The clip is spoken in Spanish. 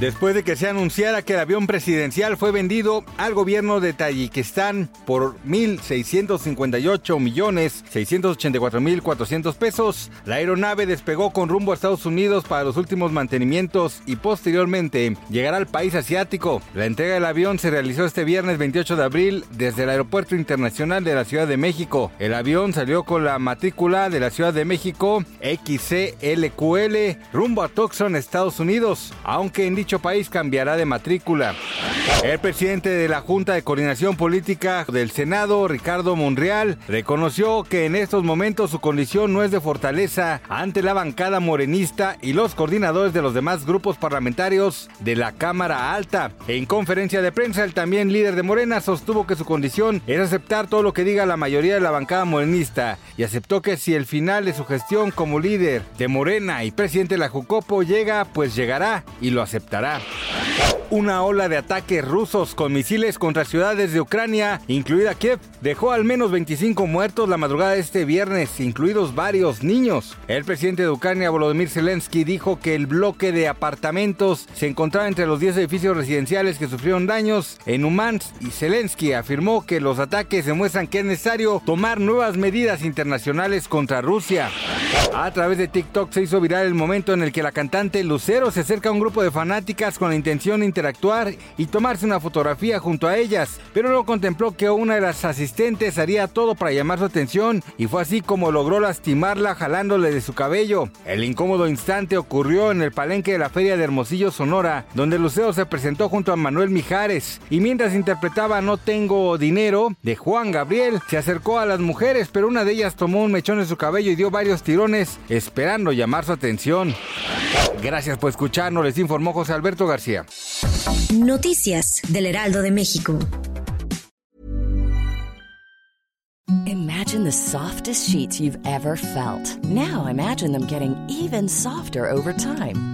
Después de que se anunciara que el avión presidencial fue vendido al gobierno de Tayikistán por 1.658 millones 684 mil 400 pesos, la aeronave despegó con rumbo a Estados Unidos para los últimos mantenimientos y posteriormente llegará al país asiático. La entrega del avión se realizó este viernes 28 de abril desde el Aeropuerto Internacional de la Ciudad de México. El avión salió con la matrícula de la Ciudad de México XCLQL rumbo a Tucson, Estados Unidos, aunque en dicho país cambiará de matrícula. El presidente de la Junta de Coordinación Política del Senado, Ricardo Monreal, reconoció que en estos momentos su condición no es de fortaleza ante la bancada morenista y los coordinadores de los demás grupos parlamentarios de la Cámara Alta. En conferencia de prensa, el también líder de Morena sostuvo que su condición es aceptar todo lo que diga la mayoría de la bancada morenista y aceptó que si el final de su gestión como líder de Morena y presidente de la Jucopo llega, pues llegará y lo aceptará. Una ola de ataques rusos con misiles contra ciudades de Ucrania, incluida Kiev, dejó al menos 25 muertos la madrugada de este viernes, incluidos varios niños. El presidente de Ucrania, Volodymyr Zelensky, dijo que el bloque de apartamentos se encontraba entre los 10 edificios residenciales que sufrieron daños en Umansk y Zelensky afirmó que los ataques demuestran que es necesario tomar nuevas medidas internacionales contra Rusia. A través de TikTok se hizo viral el momento en el que la cantante Lucero se acerca a un grupo de fanáticas con la intención interactuar y tomarse una fotografía junto a ellas, pero no contempló que una de las asistentes haría todo para llamar su atención y fue así como logró lastimarla jalándole de su cabello. El incómodo instante ocurrió en el palenque de la Feria de Hermosillo, Sonora, donde Lucero se presentó junto a Manuel Mijares y mientras interpretaba No tengo dinero de Juan Gabriel, se acercó a las mujeres, pero una de ellas tomó un mechón en su cabello y dio varios tirones esperando llamar su atención. Gracias por escucharnos, les informó José Alberto García. Noticias del Heraldo de México. Imagine the softest sheets you've ever felt. Now imagine them getting even softer over time.